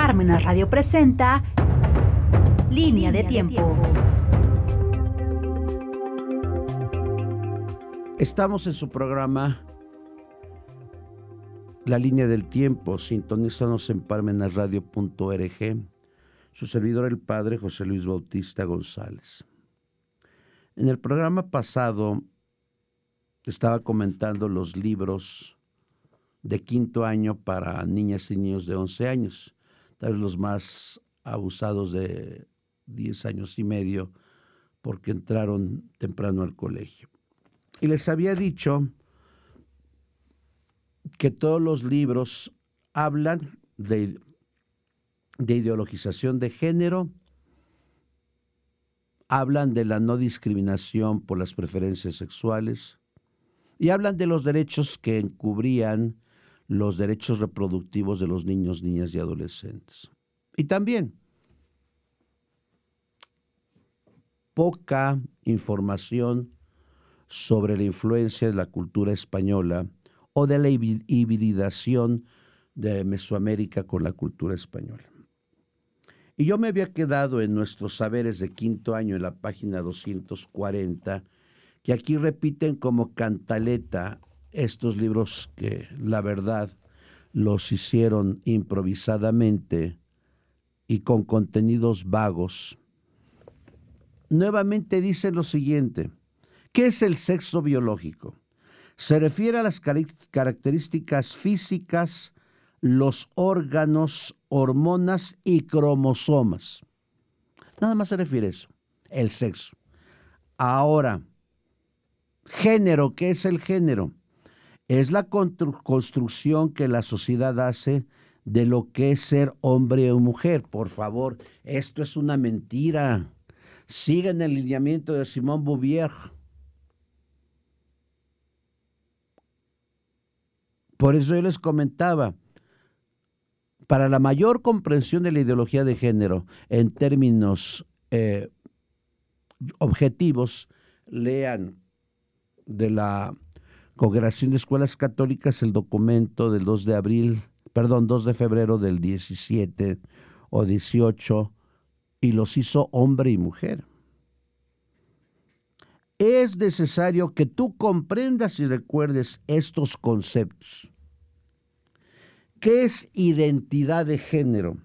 Parmenas Radio presenta Línea de Tiempo. Estamos en su programa La Línea del Tiempo. Sintonízanos en parmenasradio.org. Su servidor, el padre José Luis Bautista González. En el programa pasado estaba comentando los libros de quinto año para niñas y niños de 11 años, tal vez los más abusados de 10 años y medio, porque entraron temprano al colegio. Y les había dicho que todos los libros hablan de, de ideologización de género, hablan de la no discriminación por las preferencias sexuales y hablan de los derechos que encubrían los derechos reproductivos de los niños, niñas y adolescentes. Y también poca información sobre la influencia de la cultura española o de la hibridación de Mesoamérica con la cultura española. Y yo me había quedado en nuestros saberes de quinto año en la página 240, que aquí repiten como cantaleta estos libros que la verdad los hicieron improvisadamente y con contenidos vagos. Nuevamente dice lo siguiente, ¿qué es el sexo biológico? Se refiere a las características físicas, los órganos, hormonas y cromosomas. Nada más se refiere a eso, el sexo. Ahora, género, ¿qué es el género? Es la construcción que la sociedad hace de lo que es ser hombre o mujer. Por favor, esto es una mentira. Sigan el lineamiento de Simón Bouvier. Por eso yo les comentaba, para la mayor comprensión de la ideología de género en términos eh, objetivos, lean de la Congregación de Escuelas Católicas el documento del 2 de abril, perdón, 2 de febrero del 17 o 18 y los hizo hombre y mujer. Es necesario que tú comprendas y recuerdes estos conceptos. ¿Qué es identidad de género?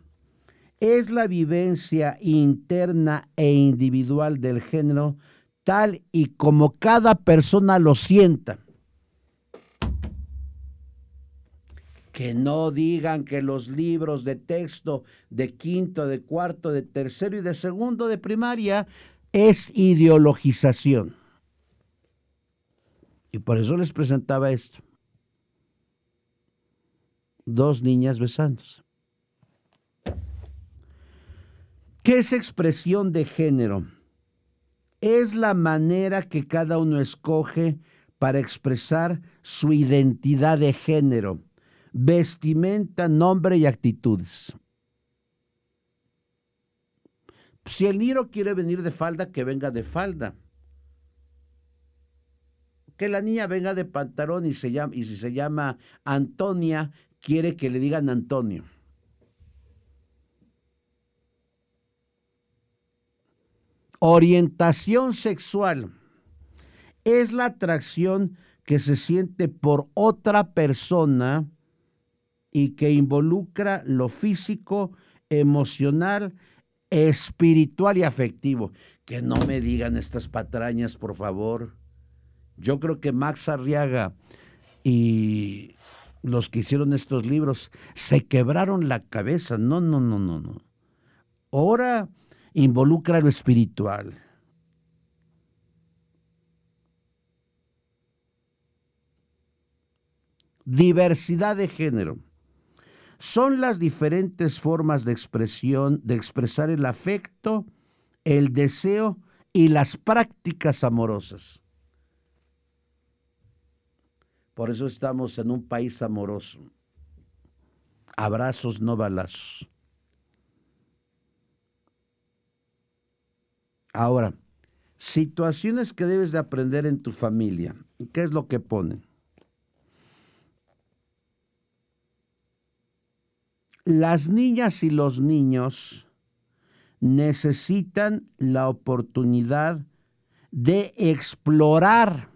Es la vivencia interna e individual del género tal y como cada persona lo sienta que no digan que los libros de texto de quinto, de cuarto, de tercero y de segundo de primaria es ideologización. Y por eso les presentaba esto. Dos niñas besándose. ¿Qué es expresión de género? Es la manera que cada uno escoge para expresar su identidad de género vestimenta, nombre y actitudes. Si el niño quiere venir de falda, que venga de falda. Que la niña venga de pantalón y, se llama, y si se llama Antonia, quiere que le digan Antonio. Orientación sexual es la atracción que se siente por otra persona y que involucra lo físico, emocional, espiritual y afectivo. Que no me digan estas patrañas, por favor. Yo creo que Max Arriaga y los que hicieron estos libros se quebraron la cabeza. No, no, no, no, no. Ahora involucra lo espiritual. Diversidad de género son las diferentes formas de expresión, de expresar el afecto, el deseo y las prácticas amorosas. Por eso estamos en un país amoroso. Abrazos, no balazos. Ahora, situaciones que debes de aprender en tu familia. ¿Qué es lo que ponen? Las niñas y los niños necesitan la oportunidad de explorar,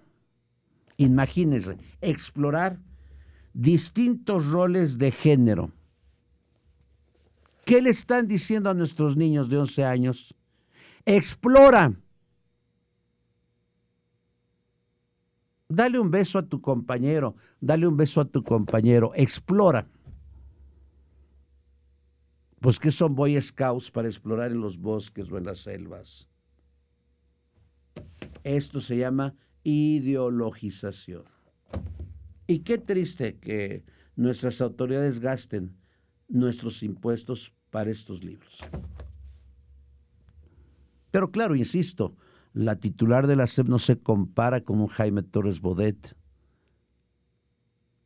imagínense, explorar distintos roles de género. ¿Qué le están diciendo a nuestros niños de 11 años? Explora. Dale un beso a tu compañero, dale un beso a tu compañero, explora. Pues que son Boy Scouts para explorar en los bosques o en las selvas. Esto se llama ideologización. Y qué triste que nuestras autoridades gasten nuestros impuestos para estos libros. Pero claro, insisto, la titular de la SEP no se compara con un Jaime Torres Bodet,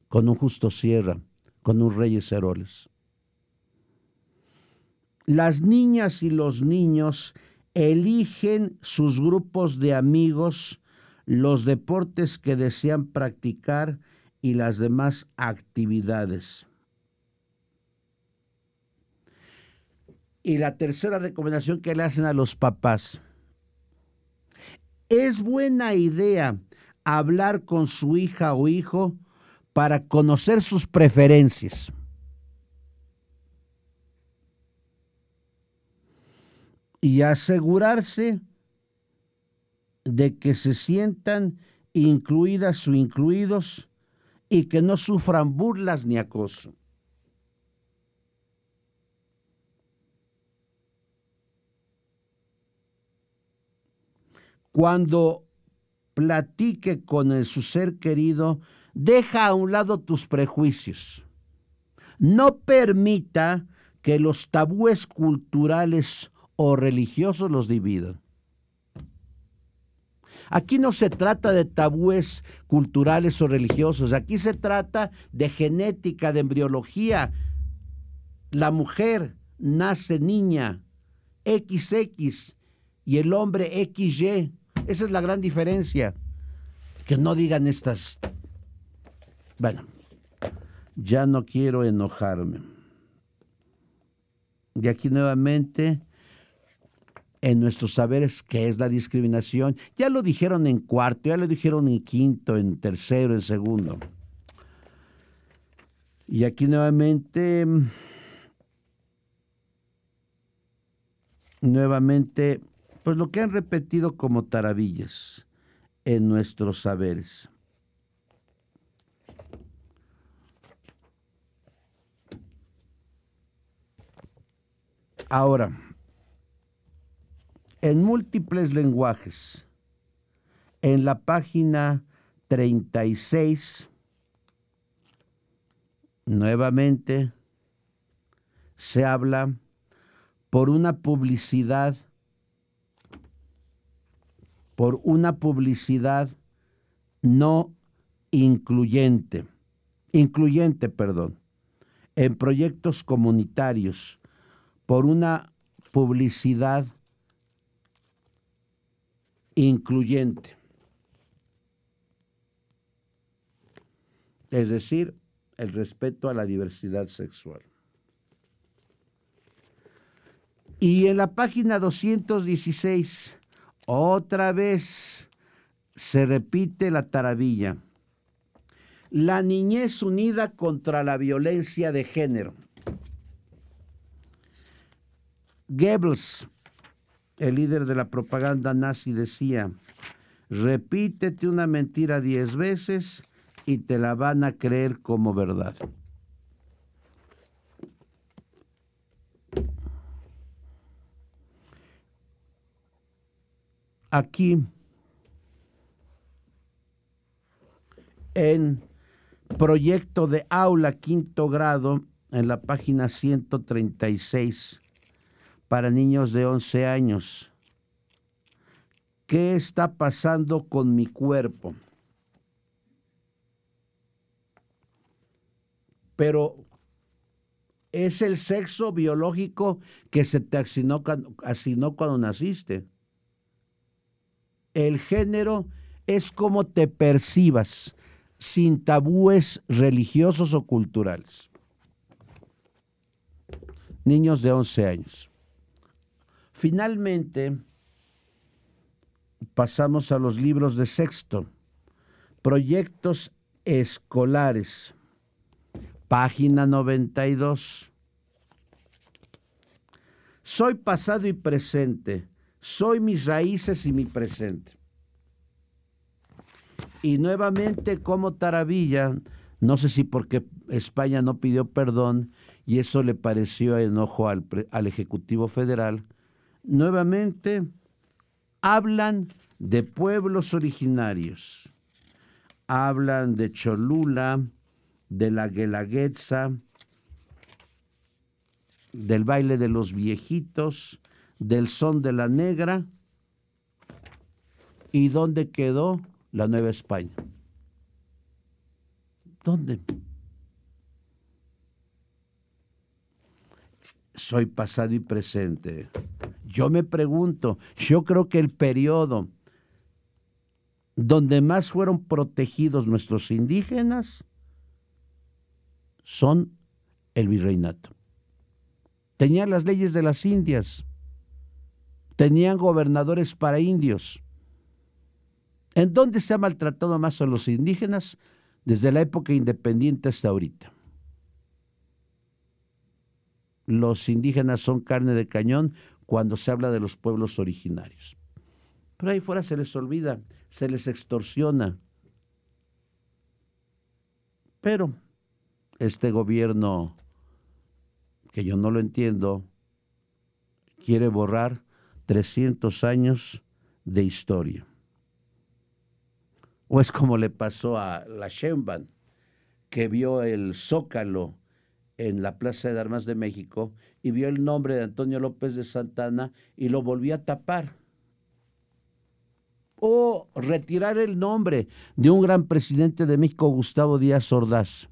con un Justo Sierra, con un Reyes Heroles. Las niñas y los niños eligen sus grupos de amigos, los deportes que desean practicar y las demás actividades. Y la tercera recomendación que le hacen a los papás es buena idea hablar con su hija o hijo para conocer sus preferencias. Y asegurarse de que se sientan incluidas o incluidos y que no sufran burlas ni acoso. Cuando platique con su ser querido, deja a un lado tus prejuicios. No permita que los tabúes culturales o religiosos los dividan. Aquí no se trata de tabúes culturales o religiosos, aquí se trata de genética, de embriología. La mujer nace niña, XX, y el hombre XY. Esa es la gran diferencia. Que no digan estas... Bueno, ya no quiero enojarme. Y aquí nuevamente, en nuestros saberes, ¿qué es la discriminación? Ya lo dijeron en cuarto, ya lo dijeron en quinto, en tercero, en segundo. Y aquí nuevamente, nuevamente pues lo que han repetido como taravillas en nuestros saberes. Ahora, en múltiples lenguajes, en la página 36, nuevamente se habla por una publicidad por una publicidad no incluyente, incluyente, perdón, en proyectos comunitarios, por una publicidad incluyente. Es decir, el respeto a la diversidad sexual. Y en la página 216 otra vez se repite la taravilla. La niñez unida contra la violencia de género. Goebbels, el líder de la propaganda nazi, decía, repítete una mentira diez veces y te la van a creer como verdad. aquí en proyecto de aula quinto grado en la página 136 para niños de 11 años. ¿Qué está pasando con mi cuerpo? Pero es el sexo biológico que se te asignó, cuando naciste. El género es como te percibas, sin tabúes religiosos o culturales. niños de 11 años. Finalmente, pasamos a los libros de sexto, proyectos escolares, página 92. Soy pasado y presente, soy mis raíces y mi presente. Y nuevamente como Taravilla, no sé si porque España no pidió perdón y eso le pareció enojo al, al Ejecutivo Federal, nuevamente hablan de pueblos originarios. Hablan de Cholula, de la Guelaguetza, del baile de los viejitos, del son de la negra. ¿Y dónde quedó la Nueva España? ¿Dónde? Soy pasado y presente. Yo me pregunto, yo creo que el periodo donde más fueron protegidos nuestros indígenas son el virreinato. Tenían las leyes de las Indias, tenían gobernadores para indios. ¿En dónde se ha maltratado más a los indígenas? Desde la época independiente hasta ahorita los indígenas son carne de cañón cuando se habla de los pueblos originarios. Pero ahí fuera se les olvida, se les extorsiona. Pero este gobierno, que yo no lo entiendo, quiere borrar 300 años de historia. O es como le pasó a la Sheinbaum, que vio el zócalo en la Plaza de Armas de México y vio el nombre de Antonio López de Santana y lo volvió a tapar. O retirar el nombre de un gran presidente de México, Gustavo Díaz Ordaz.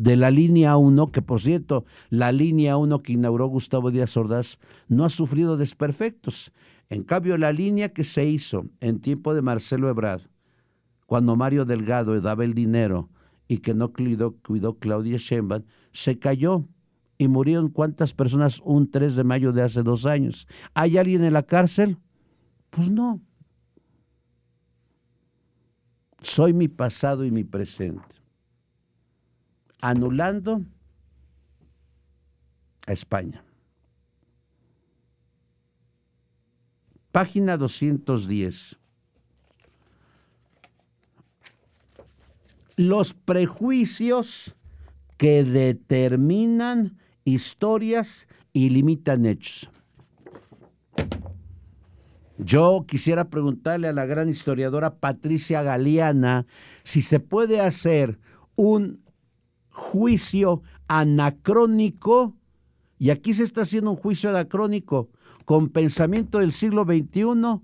de la línea 1, que por cierto, la línea 1 que inauguró Gustavo Díaz Ordaz no ha sufrido desperfectos. En cambio, la línea que se hizo en tiempo de Marcelo Ebrard, cuando Mario Delgado daba el dinero y que no cuidó, Claudia Sheinbaum, se cayó y murieron cuántas personas un 3 de mayo de hace dos años. ¿Hay alguien en la cárcel? Pues no. Soy mi pasado y mi presente. Anulando a España. Página 210. Los prejuicios que determinan historias y limitan hechos. Yo quisiera preguntarle a la gran historiadora Patricia Galeana si se puede hacer un juicio anacrónico, y aquí se está haciendo un juicio anacrónico con pensamiento del siglo XXI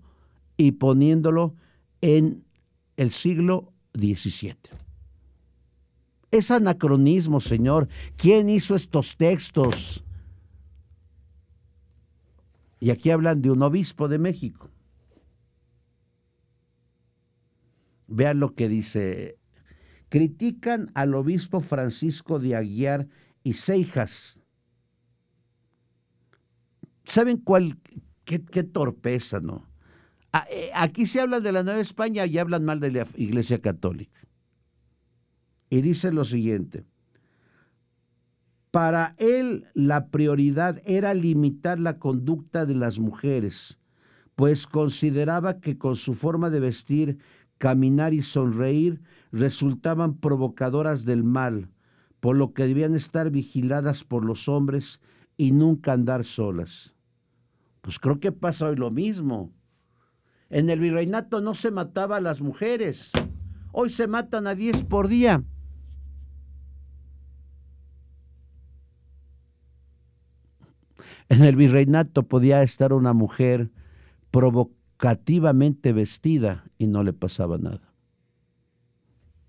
y poniéndolo en el siglo XVII. Es anacronismo, Señor. ¿Quién hizo estos textos? Y aquí hablan de un obispo de México. Vean lo que dice. Critican al obispo Francisco de Aguiar y Seijas. ¿Saben cuál? Qué, qué torpeza, ¿no? Eh, aquí se habla de la Nueva España y hablan mal de la Iglesia Católica y dice lo siguiente. Para él la prioridad era limitar la conducta de las mujeres, pues consideraba que con su forma de vestir, caminar y sonreír resultaban provocadoras del mal, por lo que debían estar vigiladas por los hombres y nunca andar solas. Pues creo que pasa hoy lo mismo. En el virreinato no se mataba a las mujeres, hoy se matan a diez por día. En el virreinato podía estar una mujer provocativamente vestida y no le pasaba nada.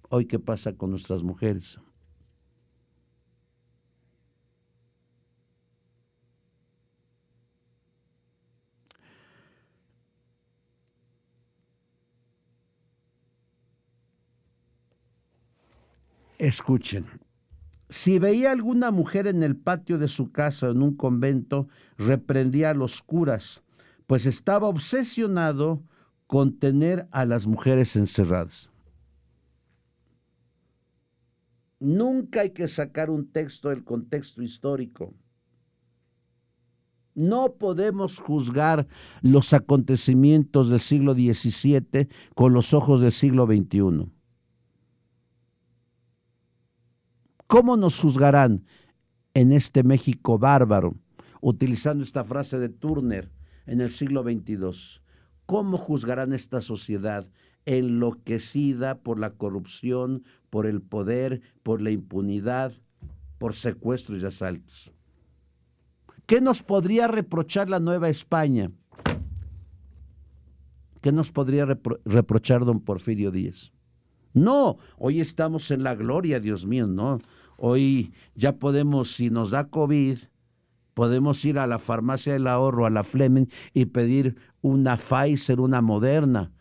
Hoy, ¿qué pasa con nuestras mujeres? Escuchen, Si veía alguna mujer en el patio de su casa o en un convento, reprendía a los curas, pues estaba obsesionado con tener a las mujeres encerradas. Nunca hay que sacar un texto del contexto histórico. No podemos juzgar los acontecimientos del siglo XVII con los ojos del siglo XXI. ¿Cómo nos juzgarán en este México bárbaro, utilizando esta frase de Turner en el siglo XXII? ¿Cómo juzgarán esta sociedad enloquecida por la corrupción, por el poder, por la impunidad, por secuestros y asaltos? ¿Qué nos podría reprochar la Nueva España? ¿Qué nos podría reprochar don Porfirio Díaz? No, hoy estamos en la gloria, Dios mío, no. Hoy ya podemos, si nos da COVID, podemos ir a la farmacia del ahorro, a la Fleming, y pedir una Pfizer, una Moderna.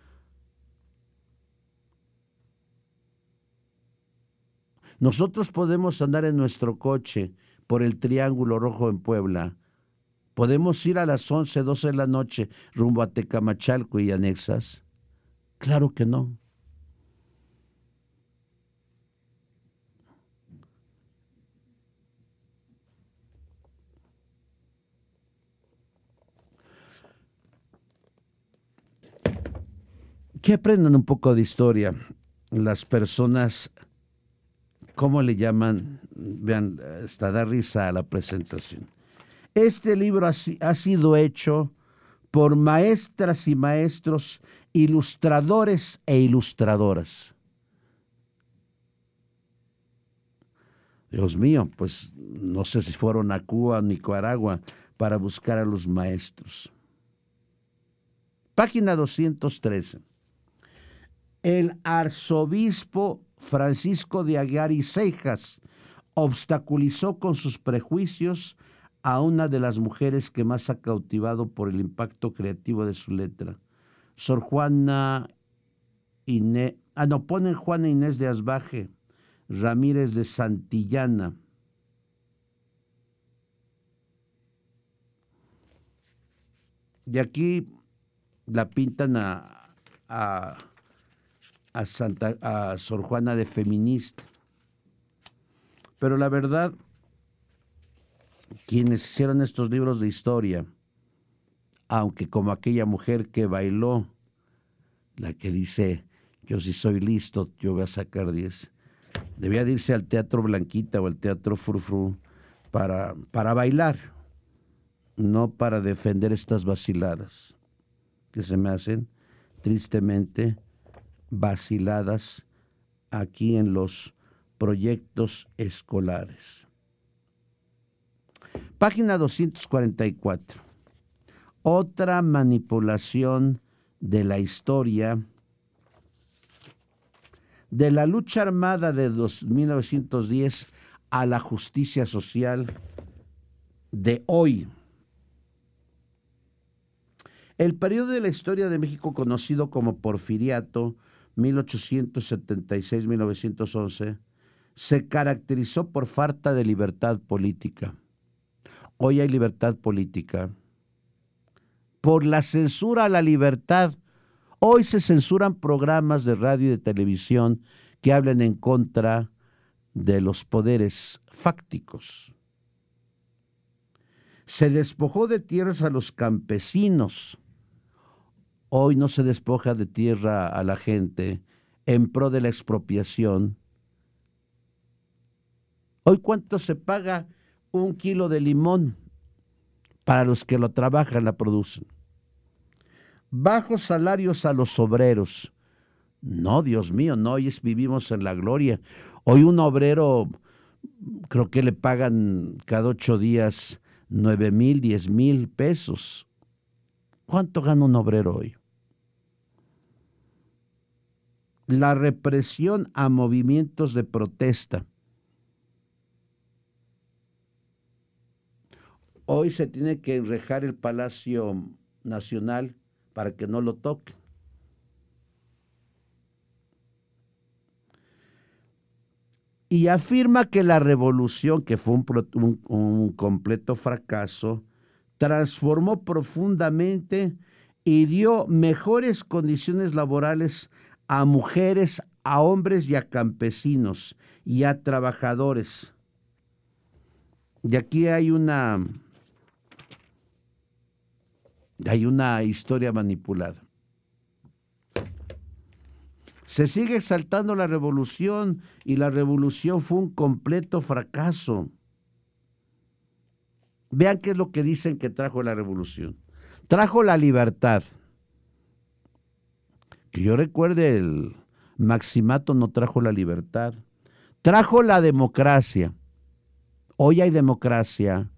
Nosotros podemos andar en nuestro coche por el Triángulo Rojo en Puebla. Podemos ir a las 11, 12 de la noche rumbo a Tecamachalco y anexas. Claro que no. Que aprendan un poco de historia las personas, ¿cómo le llaman? Vean, hasta da risa a la presentación. Este libro ha, sido hecho por maestras y maestros, ilustradores e ilustradoras. Dios mío, pues no sé si fueron a Cuba o Nicaragua para buscar a los maestros. Página 213 el arzobispo Francisco de Aguiar y Cejas obstaculizó con sus prejuicios a una de las mujeres que más ha cautivado por el impacto creativo de su letra, Sor Juana Inés, ah, no, ponen Juana Inés de Asbaje, Ramírez de Santillana. Y aquí la pintan a, a a, Santa, a Sor Juana de feminista. Pero la verdad, quienes hicieron estos libros de historia, aunque como aquella mujer que bailó, la que dice, yo si soy listo, yo voy a sacar 10, debía irse al Teatro Blanquita o al Teatro Frufru para, para bailar, no para defender estas vaciladas que se me hacen tristemente vaciladas aquí en los proyectos escolares. Página 244. Otra manipulación de la historia de la lucha armada de 1910 a la justicia social de hoy. El periodo de la historia de México conocido como porfiriato 1876-1911, se caracterizó por falta de libertad política. Hoy hay libertad política. Por la censura a la libertad. Hoy se censuran programas de radio y de televisión que hablen en contra de los poderes fácticos. Se despojó de tierras a los campesinos Hoy no se despoja de tierra a la gente en pro de la expropiación. Hoy cuánto se paga un kilo de limón para los que lo trabajan, la producen. Bajos salarios a los obreros. No, Dios mío, no, hoy vivimos en la gloria. Hoy un obrero, creo que le pagan cada ocho días nueve mil, diez mil pesos. ¿Cuánto gana un obrero hoy? La represión a movimientos de protesta. Hoy se tiene que enrejar el Palacio Nacional para que no lo toquen. y afirma que la revolución, que fue un, completo fracaso, transformó profundamente y dio mejores condiciones laborales a mujeres, a hombres y a campesinos y a trabajadores. Y aquí hay una hay una historia manipulada. Se sigue exaltando la revolución y la revolución fue un completo fracaso. Vean qué es lo que dicen que trajo la revolución. Trajo la libertad. Que yo recuerde, el Maximato no trajo la libertad. Trajo la democracia. Hoy hay democracia.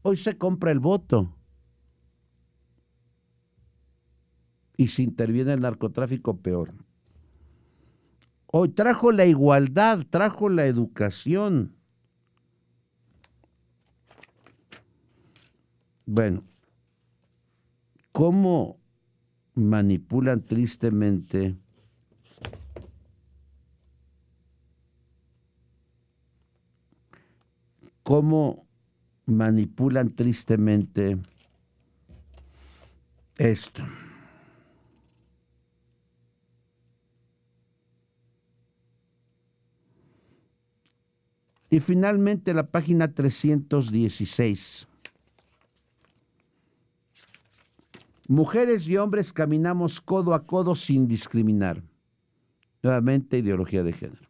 Hoy se compra el voto. y si interviene el narcotráfico, peor. Hoy trajo la igualdad, trajo la educación. Bueno, ¿cómo manipulan tristemente cómo manipulan tristemente esto? Y finalmente la página 316. Mujeres y hombres caminamos codo a codo sin discriminar. Nuevamente ideología de género.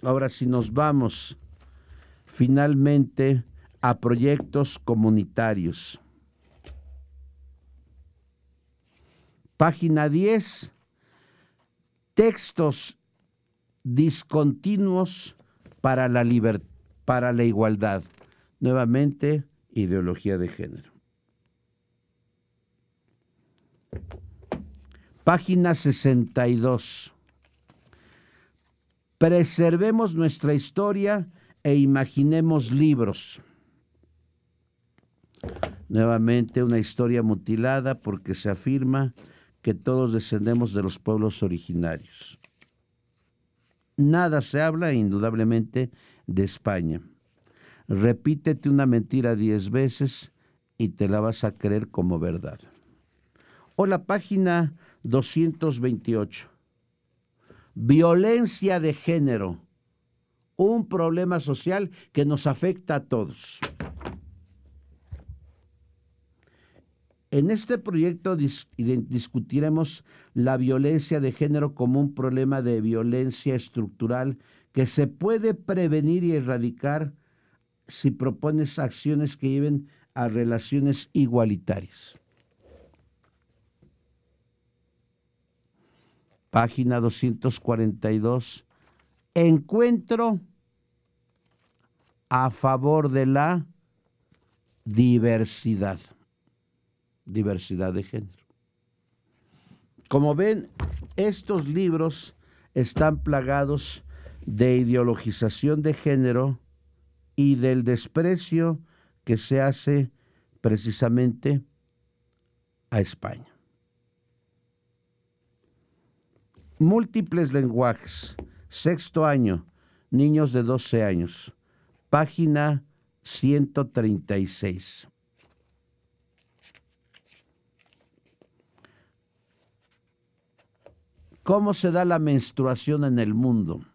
Ahora si nos vamos finalmente a proyectos comunitarios. Página 10. Textos discontinuos para la, para la igualdad. Nuevamente, ideología de género. Página 62. Preservemos nuestra historia e imaginemos libros. Nuevamente una historia mutilada porque se afirma que todos descendemos de los pueblos originarios nada se habla indudablemente de España. Repítete una mentira diez veces y te la vas a creer como verdad. O la página 228. Violencia de género. Un problema social que nos afecta a todos. En este proyecto discutiremos la violencia de género como un problema de violencia estructural que se puede prevenir y erradicar si propones acciones que lleven a relaciones igualitarias. Página 242. Encuentro a favor de la diversidad diversidad de género. Como ven, estos libros están plagados de ideologización de género y del desprecio que se hace precisamente a España. Múltiples lenguajes, sexto año, niños de 12 años, página 136. ¿Cómo se da la menstruación en el mundo?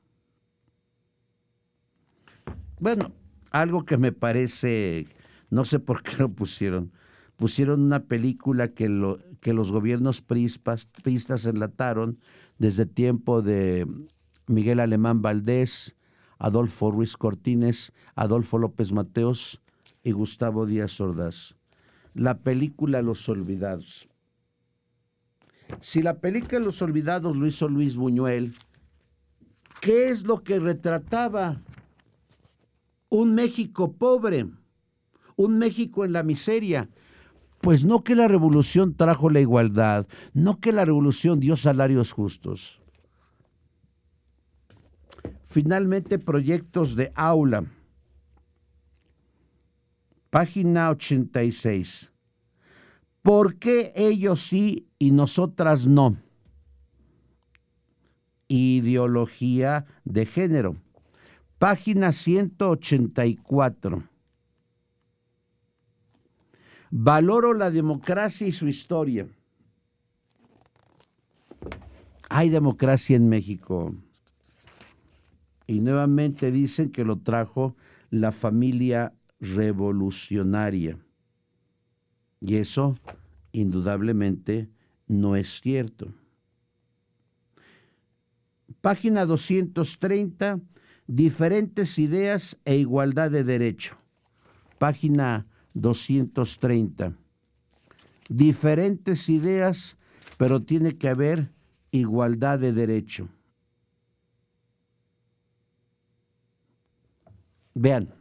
Bueno, algo que me parece, no sé por qué lo pusieron. Pusieron una película que, lo, que los gobiernos prispas, pristas enlataron desde tiempo de Miguel Alemán Valdés, Adolfo Ruiz Cortines, Adolfo López Mateos y Gustavo Díaz Ordaz. La película Los Olvidados. Si la película Los Olvidados lo hizo Luis Buñuel, ¿qué es lo que retrataba? Un México pobre, un México en la miseria. Pues no que la revolución trajo la igualdad, no que la revolución dio salarios justos. Finalmente, proyectos de aula. Página 86. ¿Por qué ellos sí y nosotras no? ideología de género. Página 184. Valoro la democracia y su historia. Hay democracia en México. Y nuevamente dicen que lo trajo la familia revolucionaria. Y eso indudablemente no es cierto. Página 230, diferentes ideas e igualdad de derecho. Página 230. Diferentes ideas, pero tiene que haber igualdad de derecho. Vean,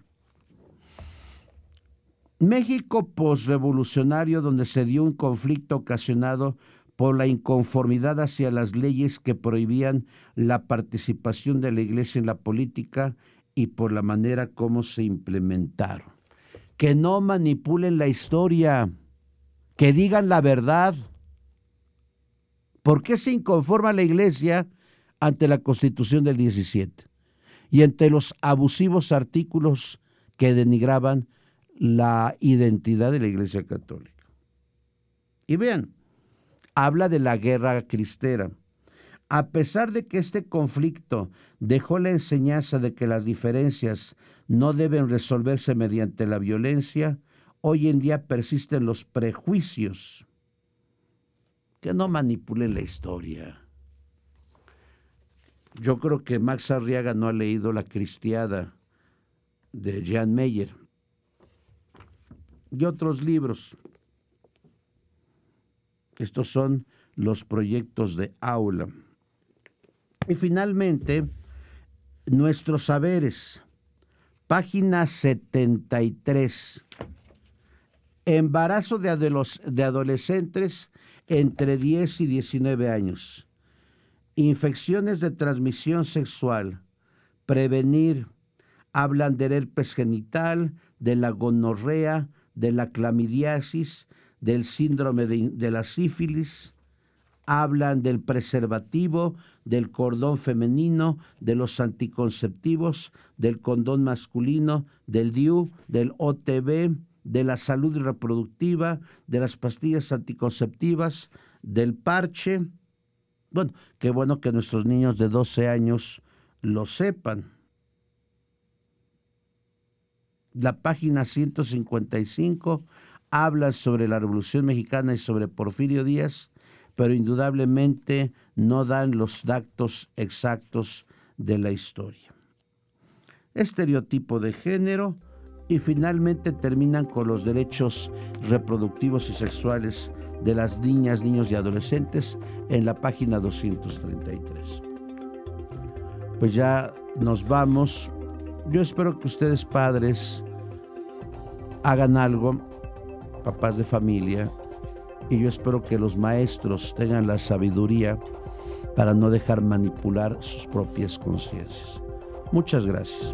México posrevolucionario donde se dio un conflicto ocasionado por la inconformidad hacia las leyes que prohibían la participación de la iglesia en la política y por la manera como se implementaron. Que no manipulen la historia, que digan la verdad. ¿Por qué se inconforma la iglesia ante la constitución del 17 y ante los abusivos artículos que denigraban la identidad de la Iglesia Católica. Y vean, habla de la guerra cristera. A pesar de que este conflicto dejó la enseñanza de que las diferencias no deben resolverse mediante la violencia, hoy en día persisten los prejuicios. Que no manipulen la historia. Yo creo que Max Arriaga no ha leído La Cristiada de Jan Meyer y otros libros. Estos son los proyectos de aula. Y finalmente, nuestros saberes. Página 73. Embarazo de, de adolescentes entre 10 y 19 años. Infecciones de transmisión sexual. Prevenir. Hablan del herpes genital, de la gonorrea, de la clamidiasis, del síndrome de, la sífilis, hablan del preservativo, del cordón femenino, de los anticonceptivos, del condón masculino, del DIU, del OTB, de la salud reproductiva, de las pastillas anticonceptivas, del parche. Bueno, qué bueno que nuestros niños de 12 años lo sepan la página 155 habla sobre la Revolución Mexicana y sobre Porfirio Díaz, pero indudablemente no dan los datos exactos de la historia. Estereotipo de género y finalmente terminan con los derechos reproductivos y sexuales de las niñas, niños y adolescentes en la página 233. Pues ya nos vamos. Yo espero que ustedes padres hagan algo, papás de familia, y yo espero que los maestros tengan la sabiduría para no dejar manipular sus propias conciencias. Muchas gracias.